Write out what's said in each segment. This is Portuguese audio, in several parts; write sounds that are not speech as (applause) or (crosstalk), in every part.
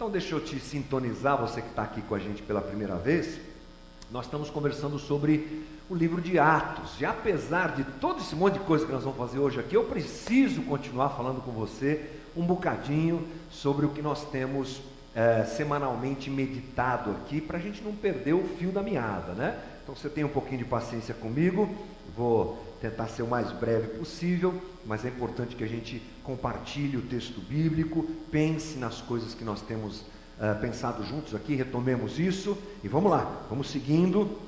Então deixa eu te sintonizar, você que está aqui com a gente pela primeira vez. Nós estamos conversando sobre o livro de Atos. E apesar de todo esse monte de coisa que nós vamos fazer hoje aqui, eu preciso continuar falando com você um bocadinho sobre o que nós temos é, semanalmente meditado aqui, para a gente não perder o fio da meada, né? Então você tem um pouquinho de paciência comigo, vou tentar ser o mais breve possível, mas é importante que a gente compartilhe o texto bíblico, pense nas coisas que nós temos uh, pensado juntos aqui, retomemos isso e vamos lá, vamos seguindo,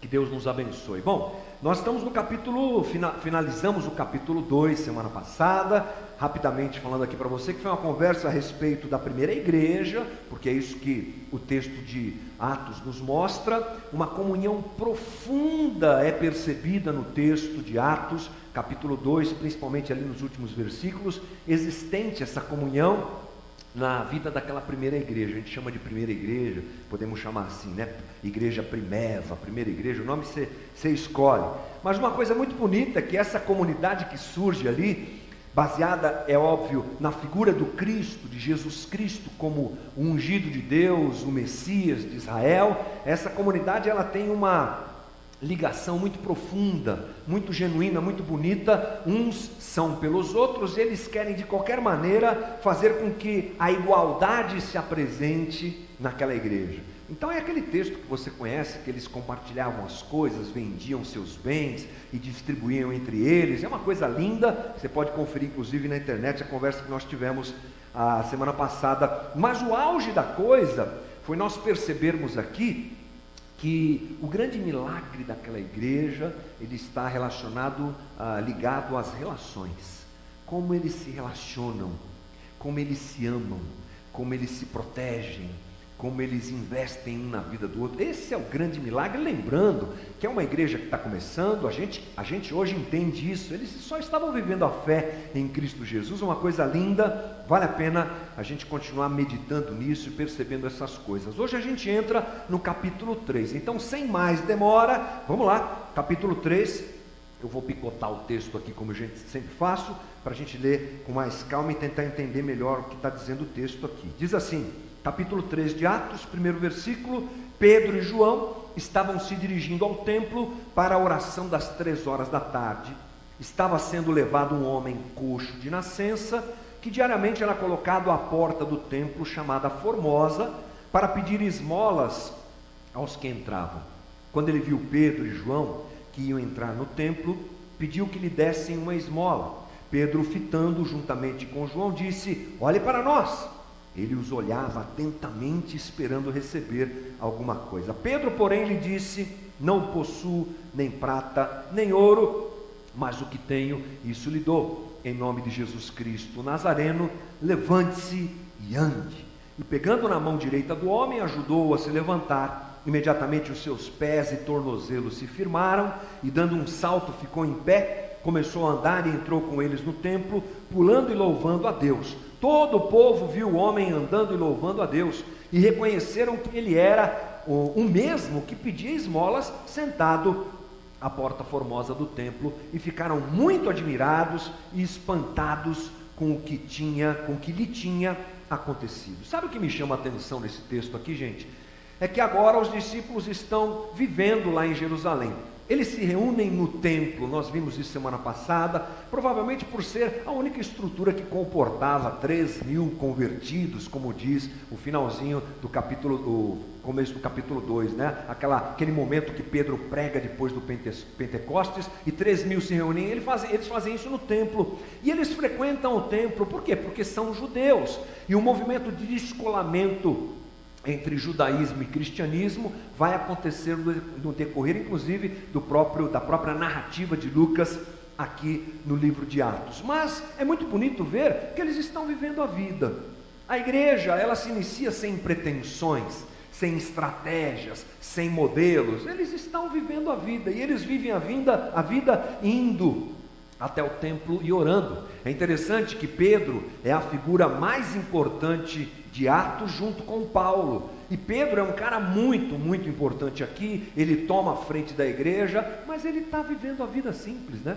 que Deus nos abençoe. Bom, nós estamos no capítulo, finalizamos o capítulo 2 semana passada, rapidamente falando aqui para você, que foi uma conversa a respeito da primeira igreja, porque é isso que o texto de Atos nos mostra. Uma comunhão profunda é percebida no texto de Atos, capítulo 2, principalmente ali nos últimos versículos, existente essa comunhão na vida daquela primeira igreja. A gente chama de primeira igreja, podemos chamar assim, né? Igreja primeva, primeira igreja, o nome você, escolhe. Mas uma coisa muito bonita é que essa comunidade que surge ali, baseada, é óbvio, na figura do Cristo, de Jesus Cristo como o ungido de Deus, o Messias de Israel. Essa comunidade ela tem uma ligação muito profunda, muito genuína, muito bonita. Uns são pelos outros, eles querem de qualquer maneira fazer com que a igualdade se apresente naquela igreja. Então é aquele texto que você conhece, que eles compartilhavam as coisas, vendiam seus bens e distribuíam entre eles. É uma coisa linda, você pode conferir inclusive na internet a conversa que nós tivemos a semana passada. Mas o auge da coisa foi nós percebermos aqui que o grande milagre daquela igreja, ele está relacionado, ah, ligado às relações. Como eles se relacionam, como eles se amam, como eles se protegem, como eles investem um na vida do outro. Esse é o grande milagre. Lembrando que é uma igreja que está começando, a gente, a gente hoje entende isso. Eles só estavam vivendo a fé em Cristo Jesus, uma coisa linda. Vale a pena a gente continuar meditando nisso e percebendo essas coisas. Hoje a gente entra no capítulo 3. Então, sem mais demora, vamos lá, capítulo 3. Eu vou picotar o texto aqui, como a gente sempre faço, para a gente ler com mais calma e tentar entender melhor o que está dizendo o texto aqui. Diz assim capítulo 3 de Atos, primeiro versículo, Pedro e João estavam se dirigindo ao templo para a oração das três horas da tarde. Estava sendo levado um homem coxo de nascença, que diariamente era colocado à porta do templo chamada Formosa, para pedir esmolas aos que entravam. Quando ele viu Pedro e João, que iam entrar no templo, pediu que lhe dessem uma esmola. Pedro, fitando juntamente com João, disse: Olhe para nós. Ele os olhava atentamente, esperando receber alguma coisa. Pedro, porém, lhe disse: Não possuo nem prata, nem ouro, mas o que tenho, isso lhe dou. Em nome de Jesus Cristo Nazareno, levante-se e ande. E pegando na mão direita do homem, ajudou-o a se levantar. Imediatamente os seus pés e tornozelos se firmaram, e dando um salto ficou em pé, começou a andar e entrou com eles no templo, pulando e louvando a Deus. Todo o povo viu o homem andando e louvando a Deus e reconheceram que ele era o, o mesmo que pedia esmolas sentado à porta formosa do templo e ficaram muito admirados e espantados com o que tinha, com o que lhe tinha acontecido. Sabe o que me chama a atenção nesse texto aqui, gente? É que agora os discípulos estão vivendo lá em Jerusalém. Eles se reúnem no templo, nós vimos isso semana passada, provavelmente por ser a única estrutura que comportava 3 mil convertidos, como diz o finalzinho do capítulo, o começo do capítulo 2, né? Aquela, aquele momento que Pedro prega depois do Pentecostes e 3 mil se reúnem, eles fazem, eles fazem isso no templo. E eles frequentam o templo, por quê? Porque são judeus. E o movimento de descolamento entre judaísmo e cristianismo vai acontecer no decorrer, inclusive, do próprio, da própria narrativa de Lucas aqui no livro de Atos. Mas é muito bonito ver que eles estão vivendo a vida. A igreja, ela se inicia sem pretensões, sem estratégias, sem modelos. Eles estão vivendo a vida e eles vivem a vida, a vida indo até o templo e orando. É interessante que Pedro é a figura mais importante de Atos junto com Paulo. E Pedro é um cara muito, muito importante aqui. Ele toma a frente da igreja, mas ele está vivendo a vida simples, né?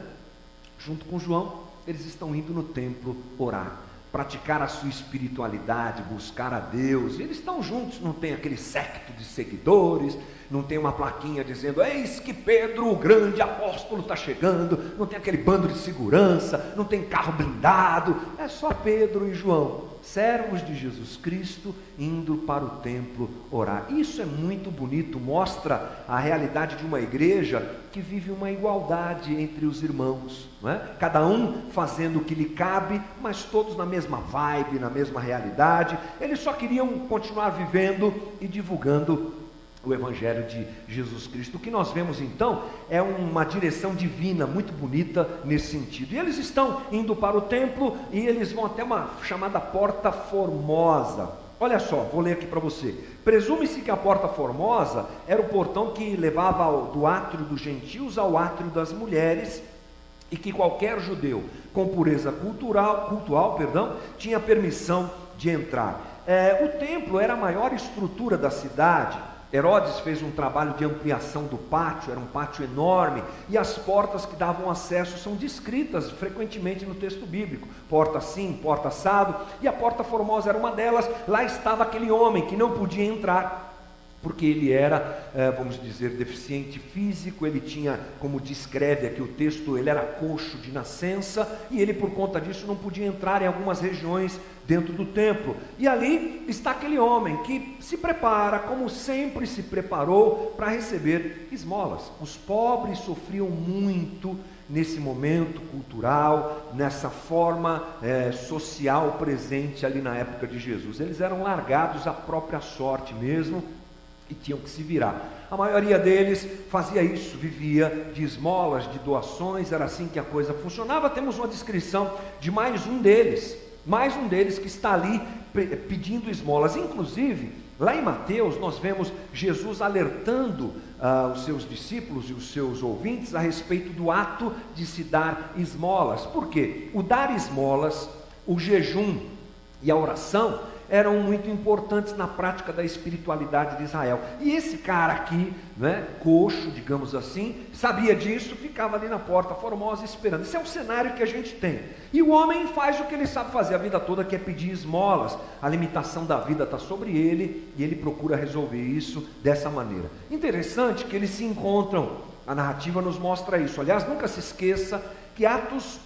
Junto com João, eles estão indo no templo orar. praticar a sua espiritualidade, buscar a Deus. Eles estão juntos, não tem aquele secto de seguidores, não tem uma plaquinha dizendo: Eis que Pedro, o grande apóstolo, está chegando. Não tem aquele bando de segurança, não tem carro blindado. É só Pedro e João, servos de Jesus Cristo, indo para o templo orar. Isso é muito bonito, mostra a realidade de uma igreja que vive uma igualdade entre os irmãos. Não é? Cada um fazendo o que lhe cabe, mas todos na mesma vibe, na mesma realidade. Eles só queriam continuar vivendo e divulgando o Evangelho de Jesus Cristo. O que nós vemos então é uma direção divina muito bonita nesse sentido. E eles estão indo para o templo e eles vão até uma chamada Porta Formosa. Olha só, vou ler aqui para você. Presume-se que a Porta Formosa era o portão que levava do átrio dos gentios ao átrio das mulheres e que qualquer judeu com pureza cultural, cultural perdão, tinha permissão de entrar. É, o templo era a maior estrutura da cidade Herodes fez um trabalho de ampliação do pátio, era um pátio enorme, e as portas que davam acesso são descritas frequentemente no texto bíblico: porta assim, porta assado, e a porta formosa era uma delas. Lá estava aquele homem que não podia entrar porque ele era, eh, vamos dizer, deficiente físico, ele tinha, como descreve aqui o texto, ele era coxo de nascença, e ele, por conta disso, não podia entrar em algumas regiões dentro do templo. E ali está aquele homem que se prepara, como sempre se preparou, para receber esmolas. Os pobres sofriam muito nesse momento cultural, nessa forma é, social presente ali na época de Jesus. Eles eram largados à própria sorte mesmo e tinham que se virar. A maioria deles fazia isso, vivia de esmolas, de doações, era assim que a coisa funcionava. Temos uma descrição de mais um deles, mais um deles que está ali pedindo esmolas. Inclusive, lá em Mateus, nós vemos Jesus alertando ah, os seus discípulos e os seus ouvintes a respeito do ato de se dar esmolas. Por quê? O dar esmolas, o jejum e a oração eram muito importantes na prática da espiritualidade de Israel. E esse cara aqui, né, coxo, digamos assim, sabia disso, ficava ali na porta formosa esperando. Esse é o cenário que a gente tem. E o homem faz o que ele sabe fazer a vida toda, que é pedir esmolas. A limitação da vida está sobre ele e ele procura resolver isso dessa maneira. Interessante que eles se encontram. A narrativa nos mostra isso. Aliás, nunca se esqueça que Atos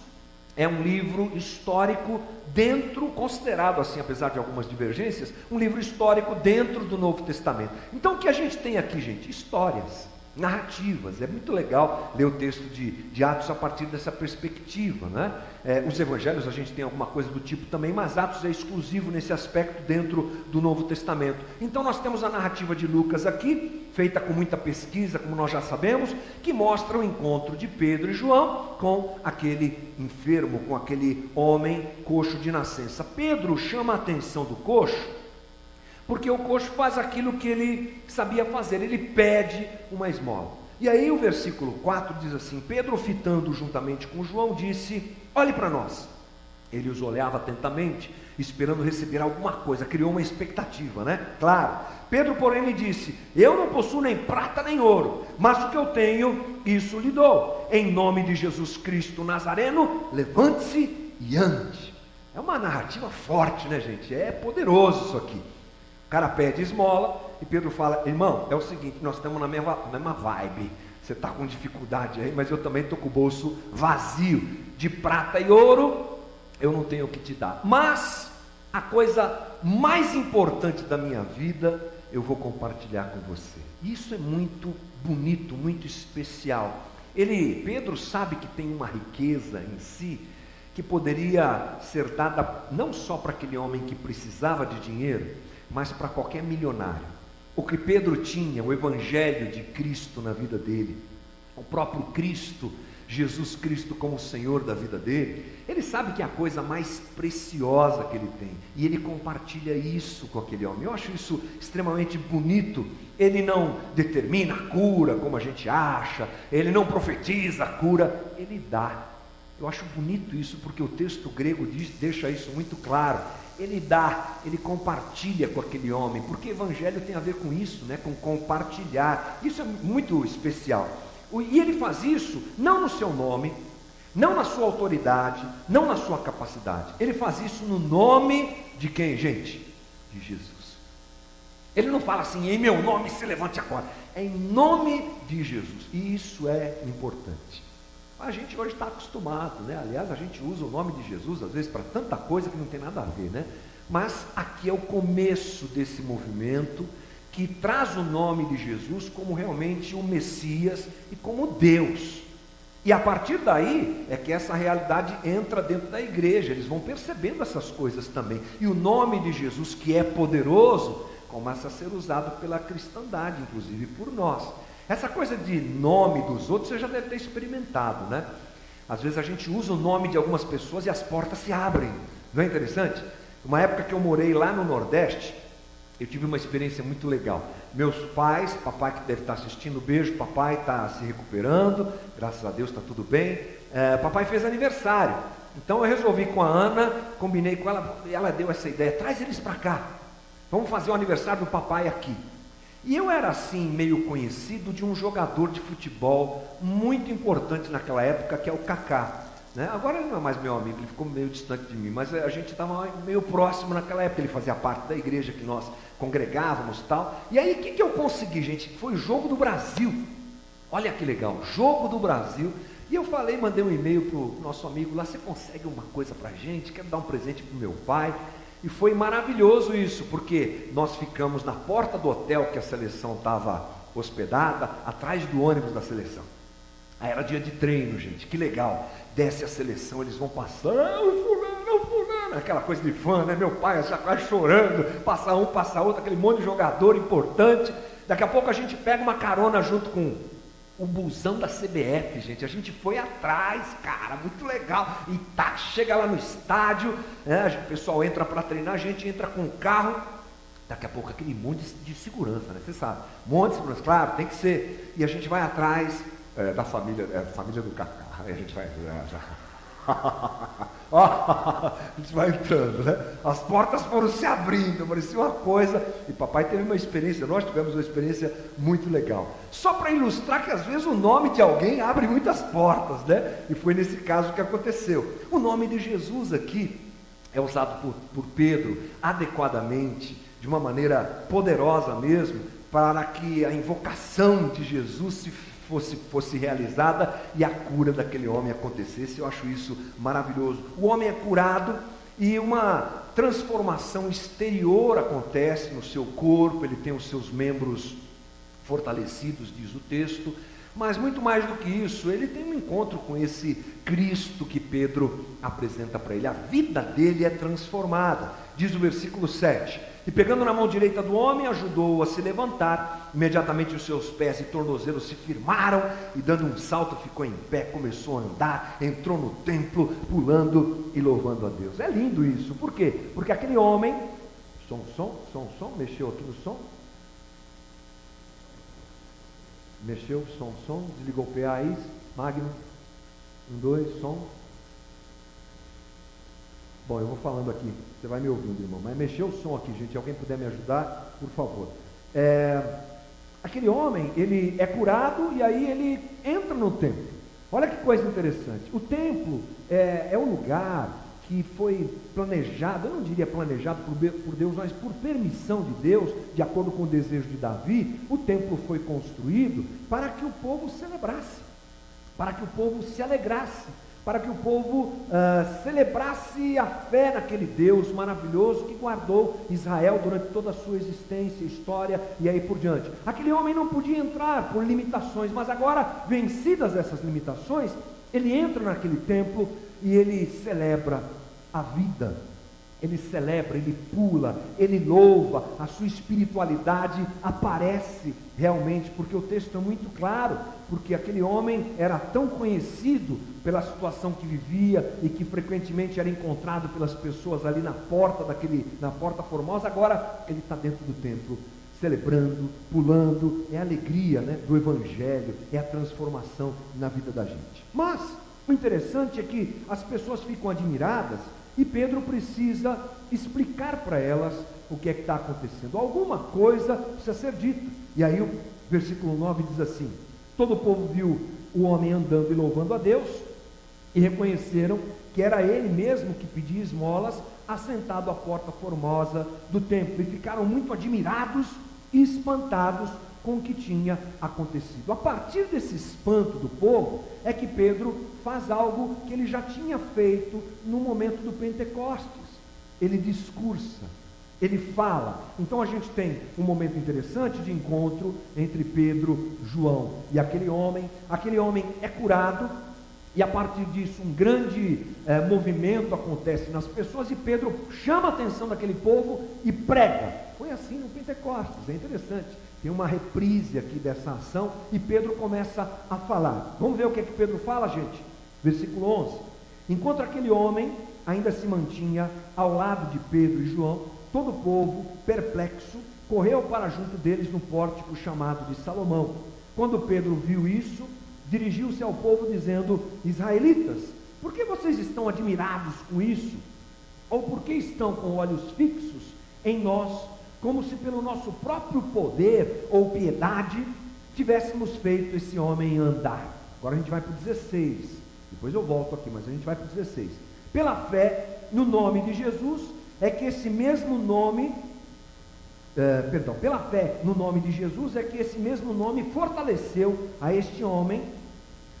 é um livro histórico dentro, considerado assim, apesar de algumas divergências, um livro histórico dentro do Novo Testamento. Então o que a gente tem aqui, gente? Histórias narrativas. É muito legal ler o texto de, de Atos a partir dessa perspectiva. Né? É, os evangelhos a gente tem alguma coisa do tipo também, mas Atos é exclusivo nesse aspecto dentro do Novo Testamento. Então nós temos a narrativa de Lucas aqui, feita com muita pesquisa, como nós já sabemos, que mostra o encontro de Pedro e João com aquele enfermo, com aquele homem coxo de nascença. Pedro chama a atenção do coxo porque o coxo faz aquilo que ele sabia fazer, ele pede uma esmola. E aí o versículo 4 diz assim: Pedro, fitando juntamente com João, disse: Olhe para nós. Ele os olhava atentamente, esperando receber alguma coisa, criou uma expectativa, né? Claro. Pedro, porém, lhe disse: Eu não possuo nem prata nem ouro, mas o que eu tenho, isso lhe dou. Em nome de Jesus Cristo Nazareno, levante-se e ande. É uma narrativa forte, né, gente? É poderoso isso aqui. O cara pede esmola e Pedro fala: Irmão, é o seguinte, nós estamos na mesma, mesma vibe. Você está com dificuldade aí, mas eu também estou com o bolso vazio de prata e ouro. Eu não tenho o que te dar. Mas a coisa mais importante da minha vida eu vou compartilhar com você. Isso é muito bonito, muito especial. Ele, Pedro, sabe que tem uma riqueza em si que poderia ser dada não só para aquele homem que precisava de dinheiro, mas para qualquer milionário. O que Pedro tinha, o Evangelho de Cristo na vida dele, o próprio Cristo, Jesus Cristo como Senhor da vida dele, ele sabe que é a coisa mais preciosa que ele tem, e ele compartilha isso com aquele homem. Eu acho isso extremamente bonito. Ele não determina a cura como a gente acha, ele não profetiza a cura, ele dá. Eu acho bonito isso porque o texto grego diz, deixa isso muito claro ele dá, ele compartilha com aquele homem, porque evangelho tem a ver com isso, né? com compartilhar. Isso é muito especial. E ele faz isso não no seu nome, não na sua autoridade, não na sua capacidade. Ele faz isso no nome de quem, gente? De Jesus. Ele não fala assim, em meu nome se levante agora. É em nome de Jesus. E isso é importante. A gente hoje está acostumado, né? Aliás, a gente usa o nome de Jesus, às vezes, para tanta coisa que não tem nada a ver, né? Mas aqui é o começo desse movimento que traz o nome de Jesus como realmente o Messias e como Deus. E a partir daí é que essa realidade entra dentro da igreja, eles vão percebendo essas coisas também. E o nome de Jesus, que é poderoso, começa a ser usado pela cristandade, inclusive por nós. Essa coisa de nome dos outros você já deve ter experimentado, né? Às vezes a gente usa o nome de algumas pessoas e as portas se abrem. Não é interessante? Uma época que eu morei lá no Nordeste, eu tive uma experiência muito legal. Meus pais, papai que deve estar assistindo, beijo, papai está se recuperando, graças a Deus está tudo bem. É, papai fez aniversário. Então eu resolvi com a Ana, combinei com ela, e ela deu essa ideia, traz eles para cá. Vamos fazer o aniversário do papai aqui. E eu era assim, meio conhecido de um jogador de futebol muito importante naquela época, que é o Kaká. Né? Agora ele não é mais meu amigo, ele ficou meio distante de mim, mas a gente estava meio próximo naquela época. Ele fazia parte da igreja que nós congregávamos e tal. E aí o que, que eu consegui, gente? Foi o jogo do Brasil. Olha que legal, jogo do Brasil. E eu falei, mandei um e-mail para o nosso amigo lá, você consegue uma coisa para a gente? Quero dar um presente para o meu pai. E foi maravilhoso isso, porque nós ficamos na porta do hotel que a seleção estava hospedada, atrás do ônibus da seleção. Aí era dia de treino, gente, que legal. Desce a seleção, eles vão passando, fulano, fulano, aquela coisa de fã, né? Meu pai já quase chorando, passa um, passa outro, aquele monte de jogador importante. Daqui a pouco a gente pega uma carona junto com o busão da CBF, gente. A gente foi atrás, cara, muito legal. E tá, chega lá no estádio, né? o pessoal entra para treinar, a gente entra com o carro. Daqui a pouco aquele monte de segurança, né? Você sabe, monte de segurança, claro, tem que ser. E a gente vai atrás é, da família, é, família do Cacá. A gente vai. Já, (laughs) a gente vai entrando, né? As portas foram se abrindo, parecia uma coisa. E papai teve uma experiência, nós tivemos uma experiência muito legal. Só para ilustrar que às vezes o nome de alguém abre muitas portas, né? E foi nesse caso que aconteceu. O nome de Jesus aqui é usado por, por Pedro adequadamente, de uma maneira poderosa mesmo, para que a invocação de Jesus se fosse, fosse realizada e a cura daquele homem acontecesse. Eu acho isso maravilhoso. O homem é curado e uma transformação exterior acontece no seu corpo, ele tem os seus membros fortalecidos, diz o texto. Mas muito mais do que isso, ele tem um encontro com esse Cristo que Pedro apresenta para ele. A vida dele é transformada. Diz o versículo 7: E pegando na mão direita do homem, ajudou-o a se levantar. Imediatamente os seus pés e tornozelos se firmaram, e dando um salto, ficou em pé, começou a andar, entrou no templo, pulando e louvando a Deus. É lindo isso. Por quê? Porque aquele homem, som, som, som, som, mexeu aqui no som, Mexeu, som, som, desligou o PA aí, Magno. Um, dois, som. Bom, eu vou falando aqui, você vai me ouvindo, irmão. Mas mexeu o som aqui, gente. Alguém puder me ajudar, por favor. É, aquele homem, ele é curado e aí ele entra no templo. Olha que coisa interessante. O templo é, é o lugar que foi planejado, eu não diria planejado por Deus, mas por permissão de Deus, de acordo com o desejo de Davi, o templo foi construído para que o povo celebrasse, para que o povo se alegrasse, para que o povo uh, celebrasse a fé naquele Deus maravilhoso que guardou Israel durante toda a sua existência, história e aí por diante. Aquele homem não podia entrar por limitações, mas agora, vencidas essas limitações, ele entra naquele templo e ele celebra a vida. Ele celebra, ele pula, ele louva, a sua espiritualidade aparece realmente, porque o texto é muito claro, porque aquele homem era tão conhecido pela situação que vivia e que frequentemente era encontrado pelas pessoas ali na porta daquele, na porta formosa, agora ele está dentro do templo, celebrando, pulando, é a alegria né, do Evangelho, é a transformação na vida da gente. Mas o interessante é que as pessoas ficam admiradas e Pedro precisa explicar para elas o que é que está acontecendo. Alguma coisa precisa ser dita. E aí o versículo 9 diz assim: Todo o povo viu o homem andando e louvando a Deus, e reconheceram que era ele mesmo que pedia esmolas, assentado à porta formosa do templo, e ficaram muito admirados e espantados com o que tinha acontecido. A partir desse espanto do povo, é que Pedro faz algo que ele já tinha feito no momento do Pentecostes. Ele discursa, ele fala. Então a gente tem um momento interessante de encontro entre Pedro, João e aquele homem. Aquele homem é curado, e a partir disso um grande eh, movimento acontece nas pessoas, e Pedro chama a atenção daquele povo e prega. Foi assim no Pentecostes, é interessante. Tem uma reprise aqui dessa ação e Pedro começa a falar. Vamos ver o que é que Pedro fala, gente? Versículo 11. Enquanto aquele homem ainda se mantinha ao lado de Pedro e João, todo o povo, perplexo, correu para junto deles no pórtico chamado de Salomão. Quando Pedro viu isso, dirigiu-se ao povo dizendo: Israelitas, por que vocês estão admirados com isso? Ou por que estão com olhos fixos em nós como se pelo nosso próprio poder ou piedade tivéssemos feito esse homem andar. Agora a gente vai para o 16, depois eu volto aqui, mas a gente vai para o 16. Pela fé no nome de Jesus, é que esse mesmo nome, é, perdão, pela fé no nome de Jesus, é que esse mesmo nome fortaleceu a este homem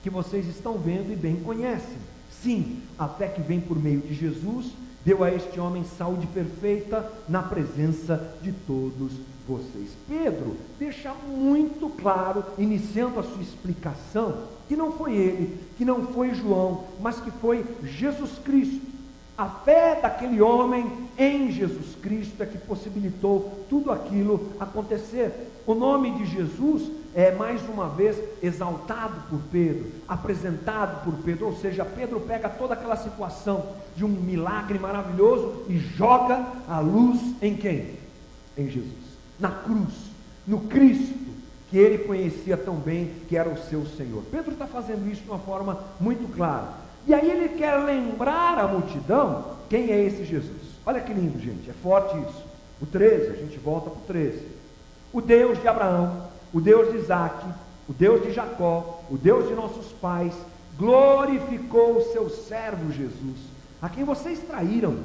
que vocês estão vendo e bem conhecem. Sim, a fé que vem por meio de Jesus deu a este homem saúde perfeita na presença de todos vocês. Pedro deixa muito claro, iniciando a sua explicação, que não foi ele, que não foi João, mas que foi Jesus Cristo. A fé daquele homem em Jesus Cristo é que possibilitou tudo aquilo acontecer. O nome de Jesus é mais uma vez exaltado por Pedro, apresentado por Pedro, ou seja, Pedro pega toda aquela situação de um milagre maravilhoso e joga a luz em quem? Em Jesus, na cruz, no Cristo que ele conhecia tão bem que era o seu Senhor. Pedro está fazendo isso de uma forma muito clara. E aí ele quer lembrar a multidão quem é esse Jesus. Olha que lindo, gente, é forte isso. O 13, a gente volta para o 13 o Deus de Abraão, o Deus de Isaac, o Deus de Jacó, o Deus de nossos pais, glorificou o seu servo Jesus, a quem vocês traíram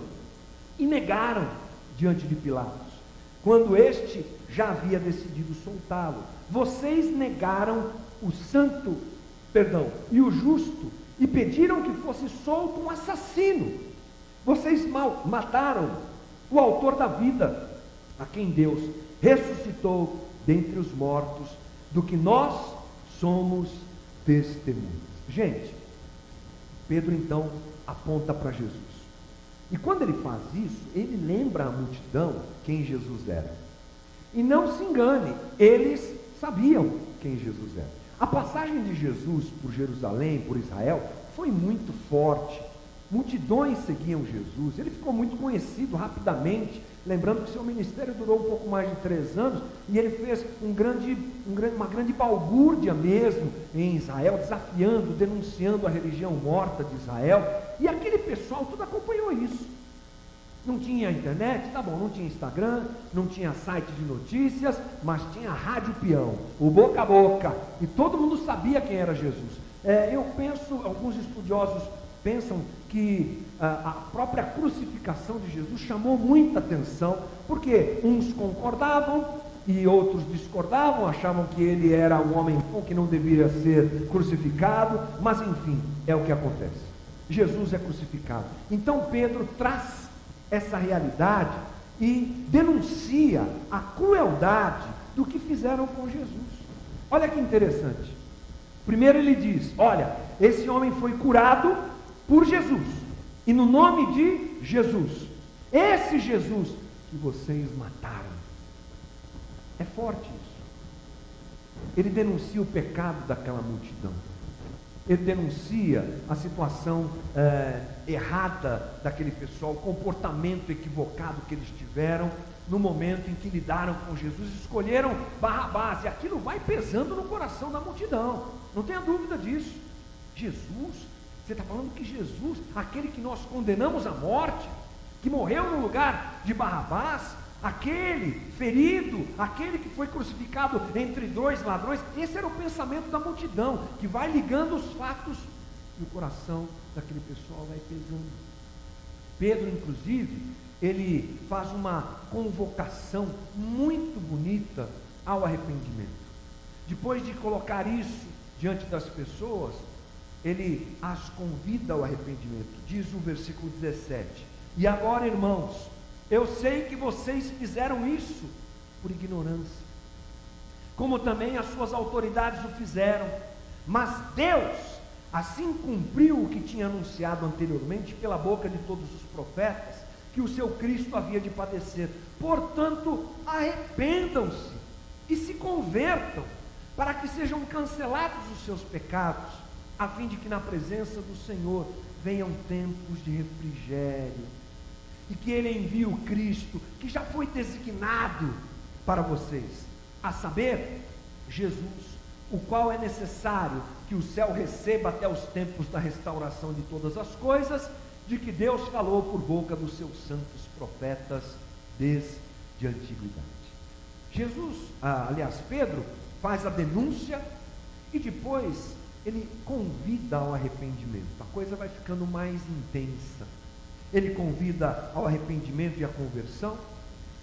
e negaram diante de Pilatos, quando este já havia decidido soltá-lo. Vocês negaram o santo, perdão, e o justo, e pediram que fosse solto um assassino. Vocês mal, mataram o autor da vida, a quem Deus ressuscitou dentre os mortos, do que nós somos testemunhas. Gente, Pedro então aponta para Jesus. E quando ele faz isso, ele lembra a multidão quem Jesus era. E não se engane, eles sabiam quem Jesus era. A passagem de Jesus por Jerusalém, por Israel, foi muito forte. Multidões seguiam Jesus, ele ficou muito conhecido rapidamente. Lembrando que seu ministério durou um pouco mais de três anos e ele fez um grande, um grande, uma grande balbúrdia mesmo em Israel, desafiando, denunciando a religião morta de Israel. E aquele pessoal tudo acompanhou isso. Não tinha internet, tá bom, não tinha Instagram, não tinha site de notícias, mas tinha rádio peão, o boca a boca, e todo mundo sabia quem era Jesus. É, eu penso, alguns estudiosos pensam que ah, a própria crucificação de Jesus chamou muita atenção, porque uns concordavam e outros discordavam, achavam que ele era um homem bom, que não devia ser crucificado, mas enfim, é o que acontece. Jesus é crucificado. Então Pedro traz essa realidade e denuncia a crueldade do que fizeram com Jesus. Olha que interessante. Primeiro ele diz: Olha, esse homem foi curado por Jesus e no nome de Jesus. Esse Jesus que vocês mataram. É forte isso. Ele denuncia o pecado daquela multidão. Ele denuncia a situação é, errada daquele pessoal, o comportamento equivocado que eles tiveram no momento em que lidaram com Jesus, escolheram Barrabás, e aquilo vai pesando no coração da multidão, não tenha dúvida disso. Jesus você está falando que Jesus, aquele que nós condenamos à morte, que morreu no lugar de Barrabás, aquele ferido, aquele que foi crucificado entre dois ladrões, esse era o pensamento da multidão, que vai ligando os fatos e o coração daquele pessoal vai pesando. Pedro, inclusive, ele faz uma convocação muito bonita ao arrependimento. Depois de colocar isso diante das pessoas, ele as convida ao arrependimento. Diz o versículo 17: E agora, irmãos, eu sei que vocês fizeram isso por ignorância, como também as suas autoridades o fizeram, mas Deus assim cumpriu o que tinha anunciado anteriormente pela boca de todos os profetas, que o seu Cristo havia de padecer. Portanto, arrependam-se e se convertam, para que sejam cancelados os seus pecados, a fim de que na presença do Senhor venham tempos de refrigério, e que Ele envie o Cristo, que já foi designado para vocês, a saber, Jesus, o qual é necessário que o céu receba até os tempos da restauração de todas as coisas, de que Deus falou por boca dos seus santos profetas desde a antiguidade. Jesus, ah, aliás, Pedro, faz a denúncia e depois ele convida ao arrependimento. A coisa vai ficando mais intensa. Ele convida ao arrependimento e à conversão.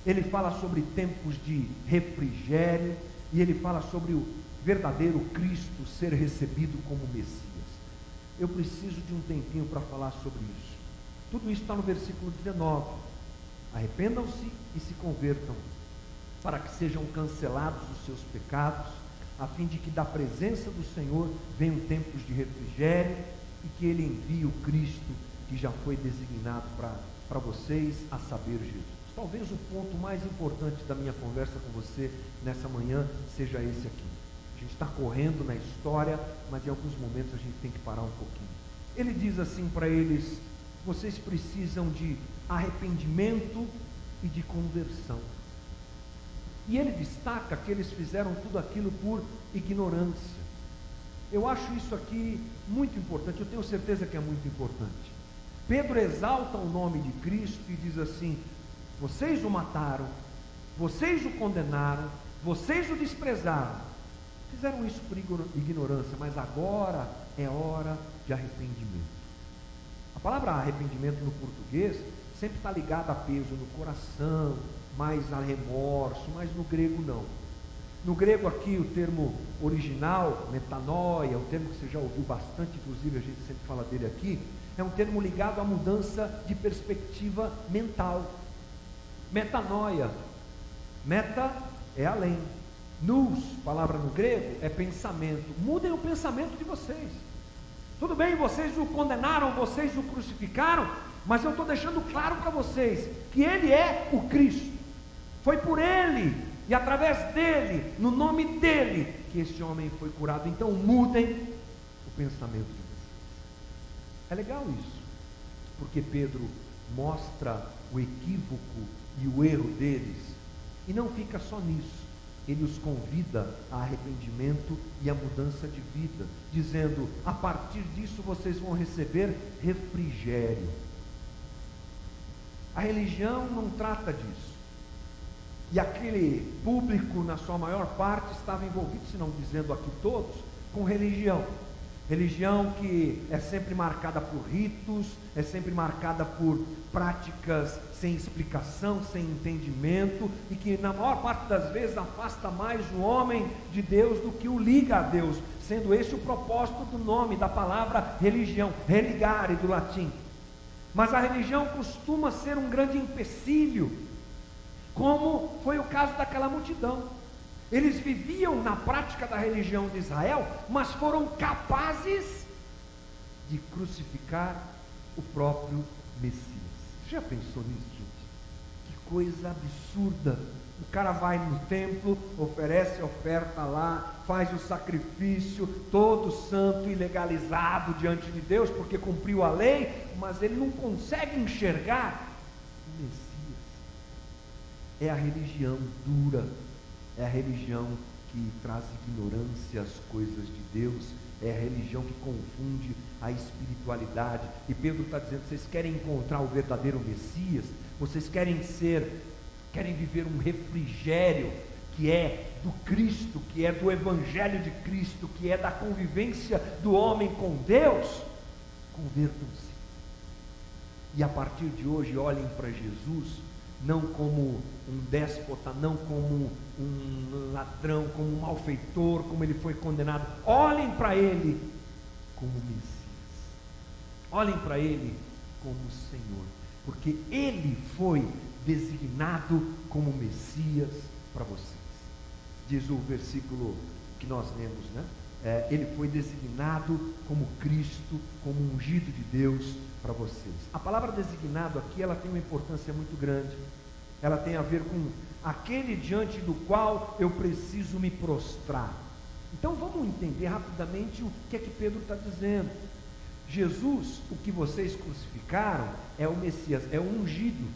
Ele fala sobre tempos de refrigério e ele fala sobre o verdadeiro Cristo ser recebido como Messias. Eu preciso de um tempinho para falar sobre isso. Tudo isso está no versículo 19. Arrependam-se e se convertam, para que sejam cancelados os seus pecados, a fim de que da presença do Senhor venham tempos de refrigério e que Ele envie o Cristo que já foi designado para vocês, a saber, Jesus. Talvez o ponto mais importante da minha conversa com você nessa manhã seja esse aqui. A gente está correndo na história, mas em alguns momentos a gente tem que parar um pouquinho. Ele diz assim para eles: vocês precisam de arrependimento e de conversão. E ele destaca que eles fizeram tudo aquilo por ignorância. Eu acho isso aqui muito importante, eu tenho certeza que é muito importante. Pedro exalta o nome de Cristo e diz assim: vocês o mataram, vocês o condenaram, vocês o desprezaram, Fizeram isso por ignorância, mas agora é hora de arrependimento. A palavra arrependimento no português sempre está ligada a peso no coração, mais a remorso, mas no grego não. No grego aqui o termo original, metanoia, um termo que você já ouviu bastante, inclusive a gente sempre fala dele aqui, é um termo ligado à mudança de perspectiva mental. Metanoia. Meta é além. Nous, palavra no grego, é pensamento. Mudem o pensamento de vocês. Tudo bem, vocês o condenaram, vocês o crucificaram, mas eu estou deixando claro para vocês que Ele é o Cristo. Foi por Ele e através dele, no nome dele, que esse homem foi curado. Então mudem o pensamento de vocês. É legal isso, porque Pedro mostra o equívoco e o erro deles e não fica só nisso ele os convida a arrependimento e a mudança de vida, dizendo: a partir disso vocês vão receber refrigério. A religião não trata disso. E aquele público, na sua maior parte, estava envolvido, se não dizendo aqui todos, com religião. Religião que é sempre marcada por ritos, é sempre marcada por práticas sem explicação, sem entendimento, e que na maior parte das vezes afasta mais o homem de Deus do que o liga a Deus, sendo esse o propósito do nome, da palavra religião, religare do latim. Mas a religião costuma ser um grande empecilho, como foi o caso daquela multidão. Eles viviam na prática da religião de Israel, mas foram capazes de crucificar o próprio Messias. Já pensou nisso, gente? Que coisa absurda. O cara vai no templo, oferece oferta lá, faz o sacrifício, todo santo e legalizado diante de Deus, porque cumpriu a lei, mas ele não consegue enxergar o Messias. É a religião dura, é a religião que traz ignorância às coisas de Deus, é a religião que confunde a espiritualidade. E Pedro está dizendo: vocês querem encontrar o verdadeiro Messias, vocês querem ser, querem viver um refrigério que é do Cristo, que é do Evangelho de Cristo, que é da convivência do homem com Deus. convertam-se. E a partir de hoje olhem para Jesus não como um déspota, não como um ladrão, como um malfeitor, como ele foi condenado. Olhem para ele como Messias. Olhem para ele como Senhor, porque ele foi designado como Messias para vocês. Diz o versículo que nós lemos, né? É, ele foi designado como Cristo, como ungido de Deus para vocês. A palavra designado aqui, ela tem uma importância muito grande. Ela tem a ver com aquele diante do qual eu preciso me prostrar. Então vamos entender rapidamente o que é que Pedro está dizendo. Jesus, o que vocês crucificaram, é o Messias, é o ungido.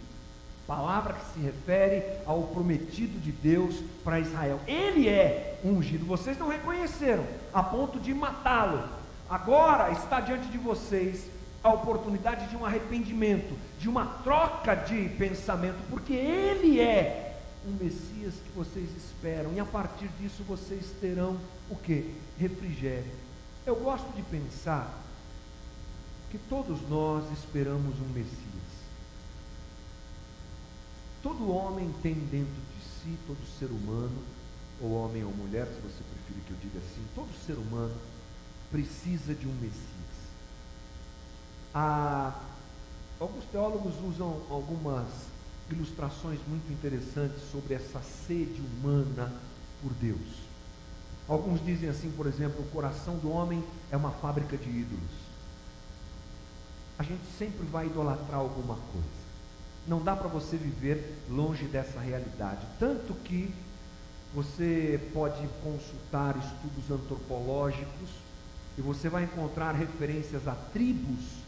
Palavra que se refere ao prometido de Deus para Israel. Ele é ungido. Vocês não reconheceram, a ponto de matá-lo. Agora está diante de vocês a oportunidade de um arrependimento, de uma troca de pensamento, porque Ele é o Messias que vocês esperam, e a partir disso vocês terão o que? Refrigério. Eu gosto de pensar que todos nós esperamos um Messias. Todo homem tem dentro de si, todo ser humano, ou homem ou mulher, se você preferir que eu diga assim, todo ser humano precisa de um Messias. Ah, alguns teólogos usam algumas ilustrações muito interessantes sobre essa sede humana por Deus. Alguns dizem assim, por exemplo, o coração do homem é uma fábrica de ídolos. A gente sempre vai idolatrar alguma coisa. Não dá para você viver longe dessa realidade. Tanto que você pode consultar estudos antropológicos e você vai encontrar referências a tribos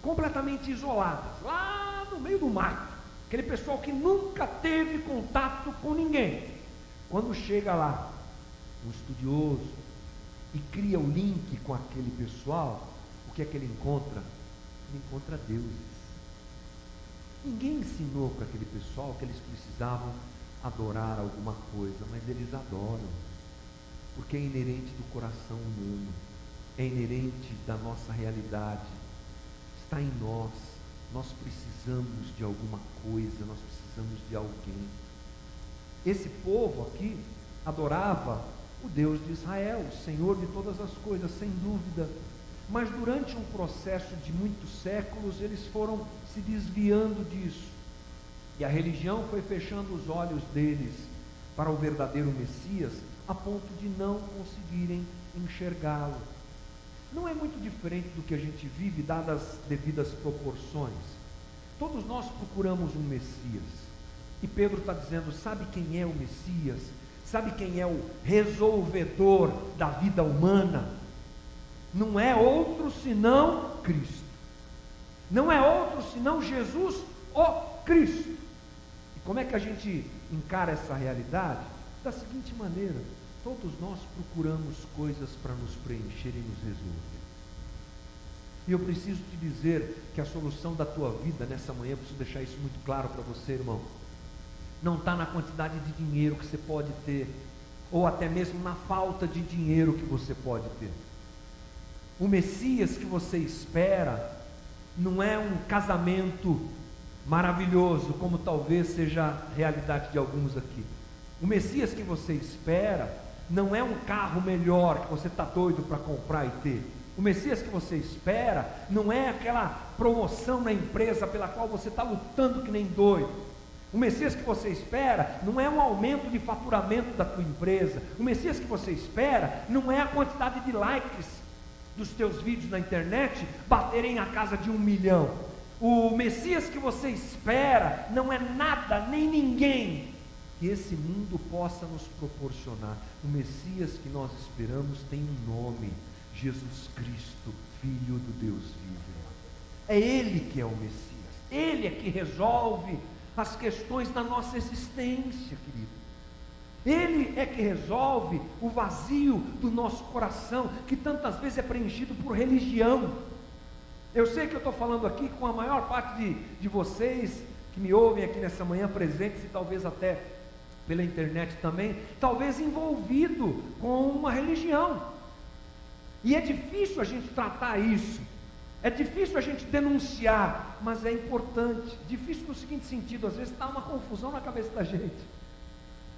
completamente isoladas, lá no meio do mato. Aquele pessoal que nunca teve contato com ninguém. Quando chega lá, um estudioso, e cria o link com aquele pessoal, o que é que ele encontra? Ele encontra deuses. Ninguém ensinou para aquele pessoal que eles precisavam adorar alguma coisa, mas eles adoram, porque é inerente do coração humano, é inerente da nossa realidade está em nós. Nós precisamos de alguma coisa, nós precisamos de alguém. Esse povo aqui adorava o Deus de Israel, o Senhor de todas as coisas, sem dúvida. Mas durante um processo de muitos séculos, eles foram se desviando disso. E a religião foi fechando os olhos deles para o verdadeiro Messias, a ponto de não conseguirem enxergá-lo não é muito diferente do que a gente vive, dadas as devidas proporções. Todos nós procuramos um Messias. E Pedro está dizendo: sabe quem é o Messias? Sabe quem é o resolvedor da vida humana? Não é outro senão Cristo. Não é outro senão Jesus, o Cristo. E como é que a gente encara essa realidade? Da seguinte maneira: Todos nós procuramos coisas para nos preencher e nos resolver. E eu preciso te dizer que a solução da tua vida nessa manhã, eu preciso deixar isso muito claro para você, irmão. Não está na quantidade de dinheiro que você pode ter, ou até mesmo na falta de dinheiro que você pode ter. O Messias que você espera não é um casamento maravilhoso, como talvez seja a realidade de alguns aqui. O Messias que você espera não é um carro melhor que você está doido para comprar e ter. O Messias que você espera não é aquela promoção na empresa pela qual você está lutando que nem doido. O Messias que você espera não é um aumento de faturamento da tua empresa. O Messias que você espera não é a quantidade de likes dos teus vídeos na internet baterem a casa de um milhão. O Messias que você espera não é nada nem ninguém que esse mundo possa nos proporcionar. O Messias que nós esperamos tem um nome: Jesus Cristo, Filho do Deus vivo. É Ele que é o Messias, Ele é que resolve as questões da nossa existência, querido. Ele é que resolve o vazio do nosso coração, que tantas vezes é preenchido por religião. Eu sei que eu estou falando aqui com a maior parte de, de vocês que me ouvem aqui nessa manhã presentes e talvez até pela internet também, talvez envolvido com uma religião. E é difícil a gente tratar isso, É difícil a gente denunciar, mas é importante. Difícil no seguinte sentido: às vezes está uma confusão na cabeça da gente.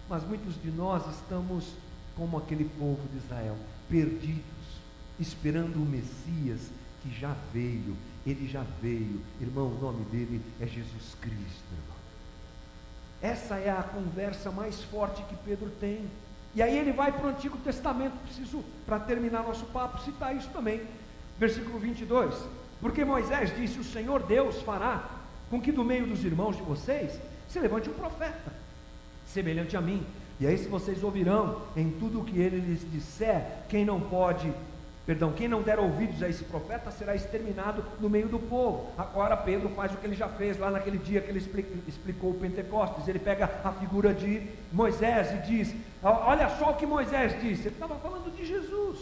Mas muitos de nós estamos como aquele povo de Israel, perdidos, esperando o Messias que já veio. Ele já veio, irmão. O nome dele é Jesus Cristo, irmão. Essa é a conversa mais forte que Pedro tem. E aí ele vai para o Antigo Testamento. Preciso, para terminar nosso papo, citar isso também. Versículo 22. Porque Moisés disse: O Senhor Deus fará com que do meio dos irmãos de vocês se levante um profeta, semelhante a mim. E aí, se vocês ouvirão em tudo o que ele lhes disser, quem não pode Perdão, quem não der ouvidos a esse profeta será exterminado no meio do povo. Agora Pedro faz o que ele já fez lá naquele dia que ele explicou o Pentecostes. Ele pega a figura de Moisés e diz: Olha só o que Moisés disse. Ele estava falando de Jesus.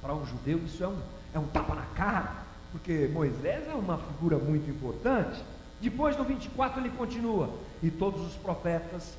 Para um judeu, isso é um, é um tapa na cara, porque Moisés é uma figura muito importante. Depois, no 24, ele continua: E todos os profetas,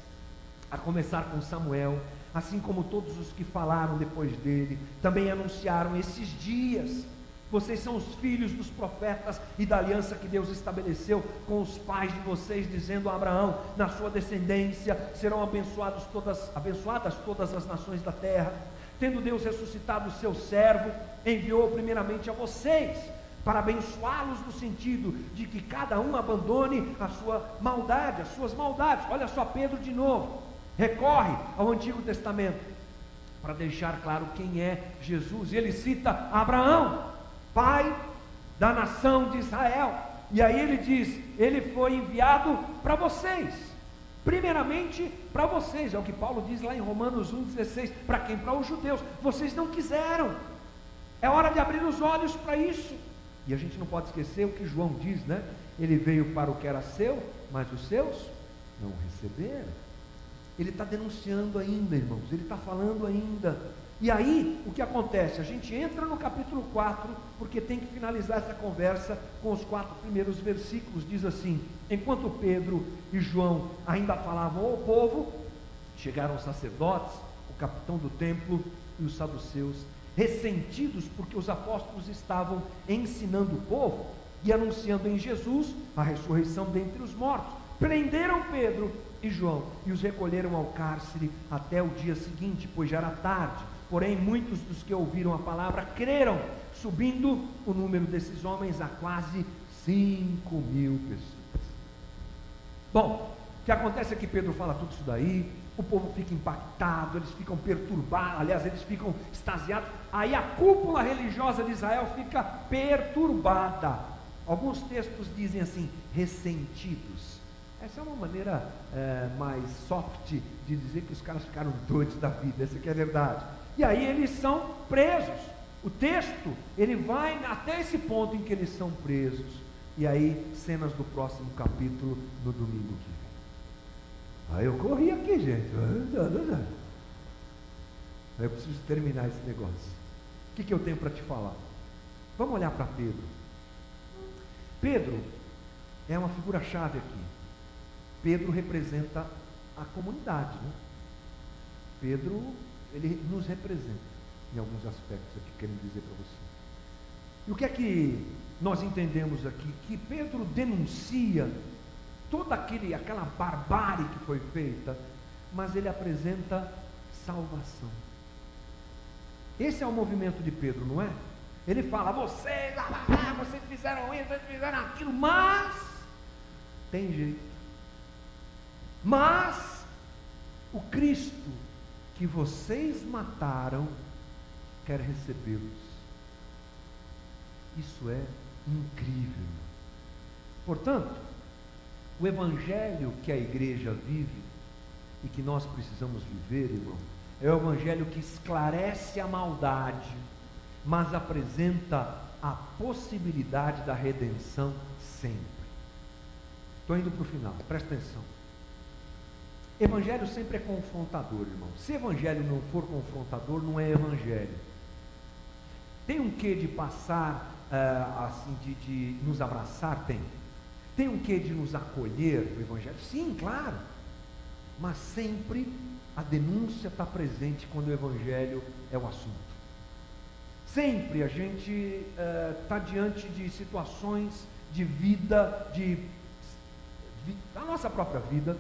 a começar com Samuel, assim como todos os que falaram depois dele, também anunciaram esses dias. Vocês são os filhos dos profetas e da aliança que Deus estabeleceu com os pais de vocês, dizendo a Abraão: na sua descendência serão abençoadas todas, abençoadas todas as nações da terra. Tendo Deus ressuscitado o seu servo, enviou primeiramente a vocês para abençoá-los no sentido de que cada um abandone a sua maldade, as suas maldades. Olha só Pedro de novo recorre ao Antigo Testamento para deixar claro quem é Jesus. E ele cita Abraão, pai da nação de Israel. E aí ele diz: ele foi enviado para vocês. Primeiramente para vocês, é o que Paulo diz lá em Romanos 1,16. Para quem? Para os judeus. Vocês não quiseram. É hora de abrir os olhos para isso. E a gente não pode esquecer o que João diz, né? Ele veio para o que era seu, mas os seus não receberam. Ele está denunciando ainda, irmãos, ele está falando ainda. E aí, o que acontece? A gente entra no capítulo 4, porque tem que finalizar essa conversa com os quatro primeiros versículos. Diz assim: Enquanto Pedro e João ainda falavam ao povo, chegaram os sacerdotes, o capitão do templo e os saduceus, ressentidos porque os apóstolos estavam ensinando o povo e anunciando em Jesus a ressurreição dentre os mortos. Prenderam Pedro e João e os recolheram ao cárcere até o dia seguinte, pois já era tarde. Porém, muitos dos que ouviram a palavra creram, subindo o número desses homens a quase 5 mil pessoas. Bom, o que acontece é que Pedro fala tudo isso daí, o povo fica impactado, eles ficam perturbados, aliás, eles ficam extasiados. Aí a cúpula religiosa de Israel fica perturbada. Alguns textos dizem assim, ressentidos. Essa é uma maneira é, mais soft de dizer que os caras ficaram doidos da vida, essa que é a verdade. E aí eles são presos. O texto, ele vai até esse ponto em que eles são presos. E aí, cenas do próximo capítulo no domingo que vem. Aí eu corri aqui, gente. Eu preciso terminar esse negócio. O que, que eu tenho para te falar? Vamos olhar para Pedro. Pedro é uma figura-chave aqui. Pedro representa a comunidade. Né? Pedro, ele nos representa em alguns aspectos aqui, quero dizer para você. E o que é que nós entendemos aqui? Que Pedro denuncia toda aquele, aquela barbárie que foi feita, mas ele apresenta salvação. Esse é o movimento de Pedro, não é? Ele fala, vocês, ah, ah, vocês fizeram isso, vocês fizeram aquilo, mas tem jeito. Mas o Cristo que vocês mataram quer recebê-los. Isso é incrível. Portanto, o evangelho que a igreja vive e que nós precisamos viver, irmão, é o evangelho que esclarece a maldade, mas apresenta a possibilidade da redenção sempre. Estou indo para o final, presta atenção. Evangelho sempre é confrontador, irmão. Se evangelho não for confrontador, não é evangelho. Tem um quê de passar, uh, assim, de, de nos abraçar? Tem. Tem um quê de nos acolher o evangelho? Sim, claro. Mas sempre a denúncia está presente quando o evangelho é o assunto. Sempre a gente está eh, diante de situações de vida, de, de, da nossa própria vida.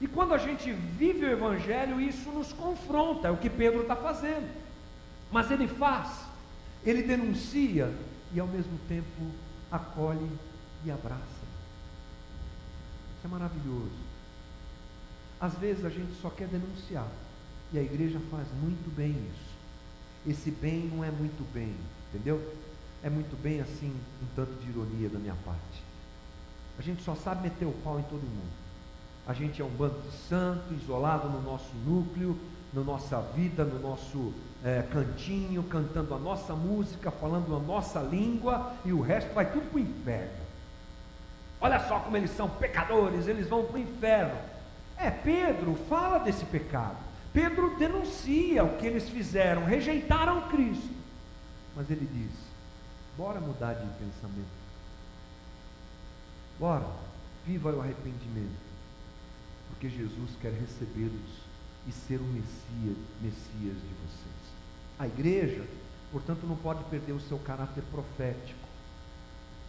E quando a gente vive o Evangelho, isso nos confronta, é o que Pedro está fazendo. Mas ele faz, ele denuncia e ao mesmo tempo acolhe e abraça. Isso é maravilhoso. Às vezes a gente só quer denunciar, e a igreja faz muito bem isso. Esse bem não é muito bem, entendeu? É muito bem assim, um tanto de ironia da minha parte. A gente só sabe meter o pau em todo mundo. A gente é um bando de santo, isolado no nosso núcleo, na nossa vida, no nosso é, cantinho, cantando a nossa música, falando a nossa língua, e o resto vai tudo para o inferno. Olha só como eles são pecadores, eles vão para o inferno. É, Pedro fala desse pecado. Pedro denuncia o que eles fizeram, rejeitaram Cristo. Mas ele diz: bora mudar de pensamento. Bora, viva o arrependimento. Porque Jesus quer recebê-los e ser o Messias, Messias de vocês. A igreja, portanto, não pode perder o seu caráter profético.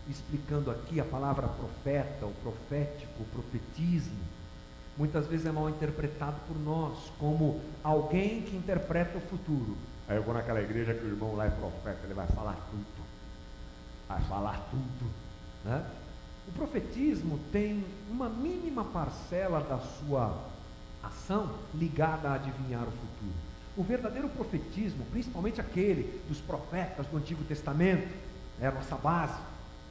Explicando aqui a palavra profeta, o profético, o profetismo, muitas vezes é mal interpretado por nós como alguém que interpreta o futuro. Aí eu vou naquela igreja que o irmão lá é profeta, ele vai falar tudo. Vai falar tudo. Né? O profetismo tem uma mínima parcela da sua ação ligada a adivinhar o futuro. O verdadeiro profetismo, principalmente aquele dos profetas do Antigo Testamento, é a nossa base,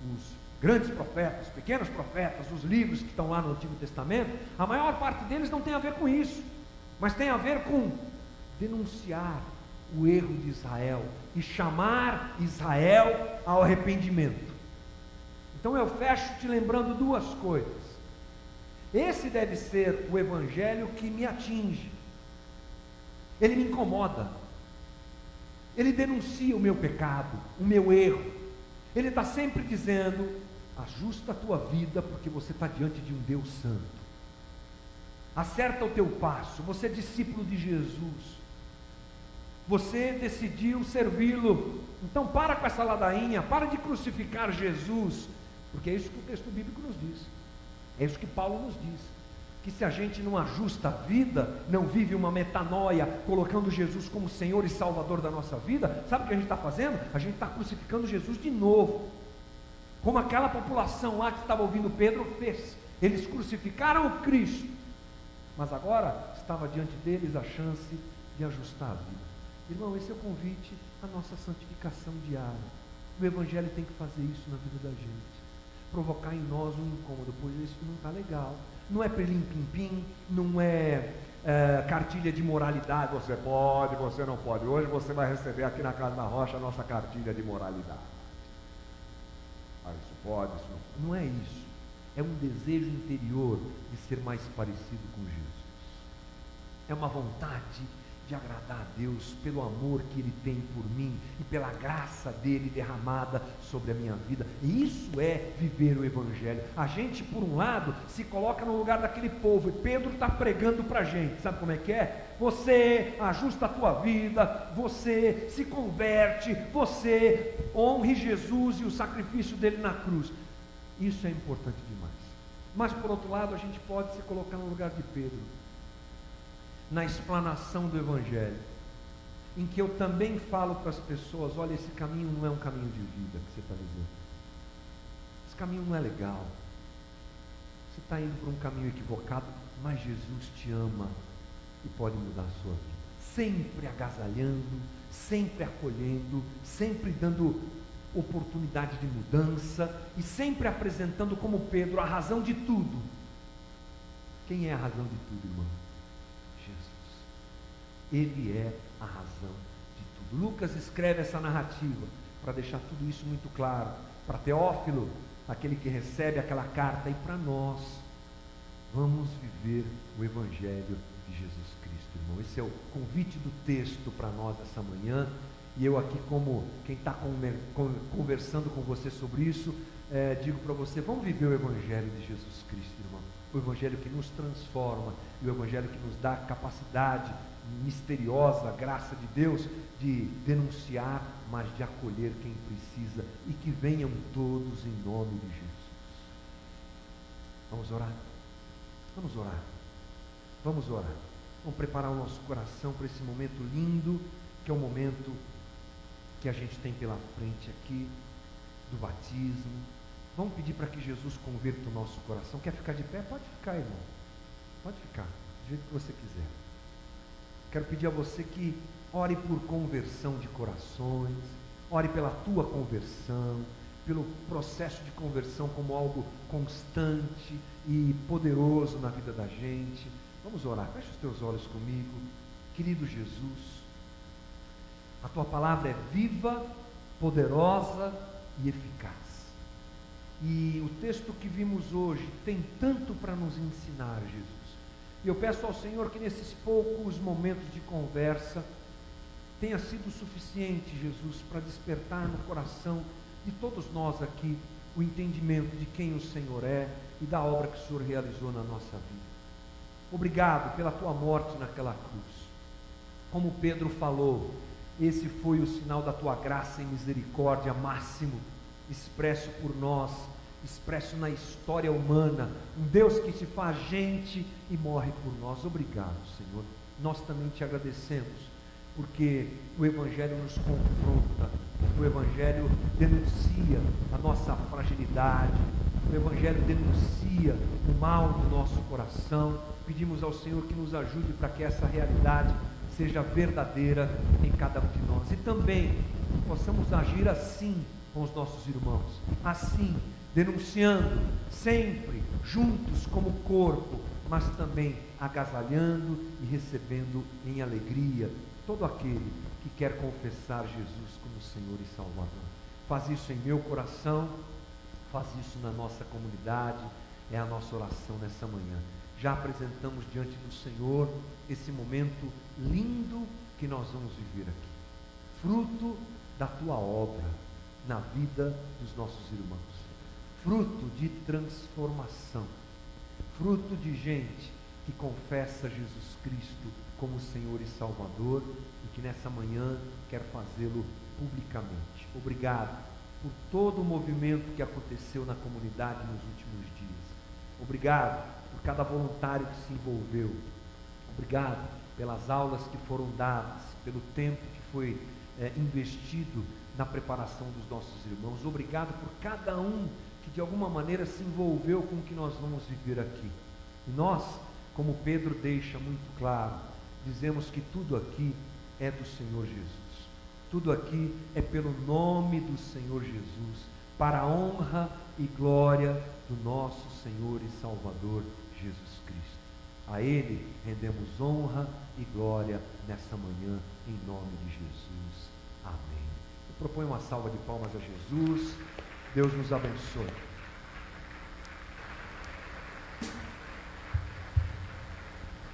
os grandes profetas, os pequenos profetas, os livros que estão lá no Antigo Testamento, a maior parte deles não tem a ver com isso, mas tem a ver com denunciar o erro de Israel e chamar Israel ao arrependimento. Então eu fecho te lembrando duas coisas. Esse deve ser o evangelho que me atinge. Ele me incomoda. Ele denuncia o meu pecado, o meu erro. Ele está sempre dizendo: ajusta a tua vida, porque você está diante de um Deus Santo. Acerta o teu passo. Você é discípulo de Jesus. Você decidiu servi-lo. Então para com essa ladainha, para de crucificar Jesus, porque é isso que o texto bíblico nos diz. É isso que Paulo nos diz. Que se a gente não ajusta a vida, não vive uma metanoia, colocando Jesus como Senhor e Salvador da nossa vida, sabe o que a gente está fazendo? A gente está crucificando Jesus de novo. Como aquela população lá que estava ouvindo Pedro fez. Eles crucificaram o Cristo. Mas agora estava diante deles a chance de ajustar a vida. Irmão, esse é o convite à nossa santificação diária. O Evangelho tem que fazer isso na vida da gente provocar em nós um incômodo, pois isso não está legal. Não é pelim-pim-pim, não é, é, cartilha de moralidade, você pode, você não pode. Hoje você vai receber aqui na Casa da Rocha a nossa cartilha de moralidade. Isso pode, não. Não é isso. É um desejo interior de ser mais parecido com Jesus. É uma vontade de agradar a Deus pelo amor que Ele tem por mim e pela graça dele derramada sobre a minha vida. E isso é viver o Evangelho. A gente, por um lado, se coloca no lugar daquele povo, e Pedro está pregando para a gente, sabe como é que é? Você ajusta a tua vida, você se converte, você honre Jesus e o sacrifício dele na cruz. Isso é importante demais. Mas por outro lado, a gente pode se colocar no lugar de Pedro na explanação do Evangelho, em que eu também falo para as pessoas: olha, esse caminho não é um caminho de vida que você está vivendo. Esse caminho não é legal. Você está indo por um caminho equivocado, mas Jesus te ama e pode mudar a sua vida. Sempre agasalhando, sempre acolhendo, sempre dando oportunidade de mudança e sempre apresentando como Pedro a razão de tudo. Quem é a razão de tudo, irmão? Ele é a razão de tudo. Lucas escreve essa narrativa para deixar tudo isso muito claro. Para Teófilo, aquele que recebe aquela carta, e para nós. Vamos viver o Evangelho de Jesus Cristo, irmão. Esse é o convite do texto para nós essa manhã. E eu aqui, como quem está conversando com você sobre isso, é, digo para você, vamos viver o Evangelho de Jesus Cristo, irmão. O Evangelho que nos transforma, e o Evangelho que nos dá capacidade misteriosa graça de Deus de denunciar, mas de acolher quem precisa e que venham todos em nome de Jesus. Vamos orar? Vamos orar. Vamos orar. Vamos preparar o nosso coração para esse momento lindo, que é o momento que a gente tem pela frente aqui, do batismo. Vamos pedir para que Jesus converta o nosso coração. Quer ficar de pé? Pode ficar, irmão. Pode ficar, do jeito que você quiser. Quero pedir a você que ore por conversão de corações, ore pela tua conversão, pelo processo de conversão como algo constante e poderoso na vida da gente. Vamos orar. Feche os teus olhos comigo. Querido Jesus, a tua palavra é viva, poderosa e eficaz. E o texto que vimos hoje tem tanto para nos ensinar, Jesus. E eu peço ao Senhor que nesses poucos momentos de conversa tenha sido suficiente, Jesus, para despertar no coração de todos nós aqui o entendimento de quem o Senhor é e da obra que o Senhor realizou na nossa vida. Obrigado pela tua morte naquela cruz. Como Pedro falou, esse foi o sinal da tua graça e misericórdia máximo, expresso por nós expresso na história humana, um Deus que se faz gente e morre por nós. Obrigado, Senhor. Nós também te agradecemos, porque o Evangelho nos confronta, o Evangelho denuncia a nossa fragilidade, o Evangelho denuncia o mal do nosso coração. Pedimos ao Senhor que nos ajude para que essa realidade seja verdadeira em cada um de nós e também possamos agir assim com os nossos irmãos, assim denunciando, sempre juntos como corpo, mas também agasalhando e recebendo em alegria todo aquele que quer confessar Jesus como Senhor e Salvador. Faz isso em meu coração, faz isso na nossa comunidade, é a nossa oração nessa manhã. Já apresentamos diante do Senhor esse momento lindo que nós vamos viver aqui, fruto da tua obra na vida dos nossos irmãos fruto de transformação, fruto de gente que confessa Jesus Cristo como Senhor e Salvador e que nessa manhã quer fazê-lo publicamente. Obrigado por todo o movimento que aconteceu na comunidade nos últimos dias. Obrigado por cada voluntário que se envolveu. Obrigado pelas aulas que foram dadas, pelo tempo que foi é, investido na preparação dos nossos irmãos. Obrigado por cada um que de alguma maneira se envolveu com o que nós vamos viver aqui. E nós, como Pedro deixa muito claro, dizemos que tudo aqui é do Senhor Jesus. Tudo aqui é pelo nome do Senhor Jesus, para a honra e glória do nosso Senhor e Salvador Jesus Cristo. A Ele rendemos honra e glória nessa manhã, em nome de Jesus. Propõe uma salva de palmas a Jesus. Deus nos abençoe.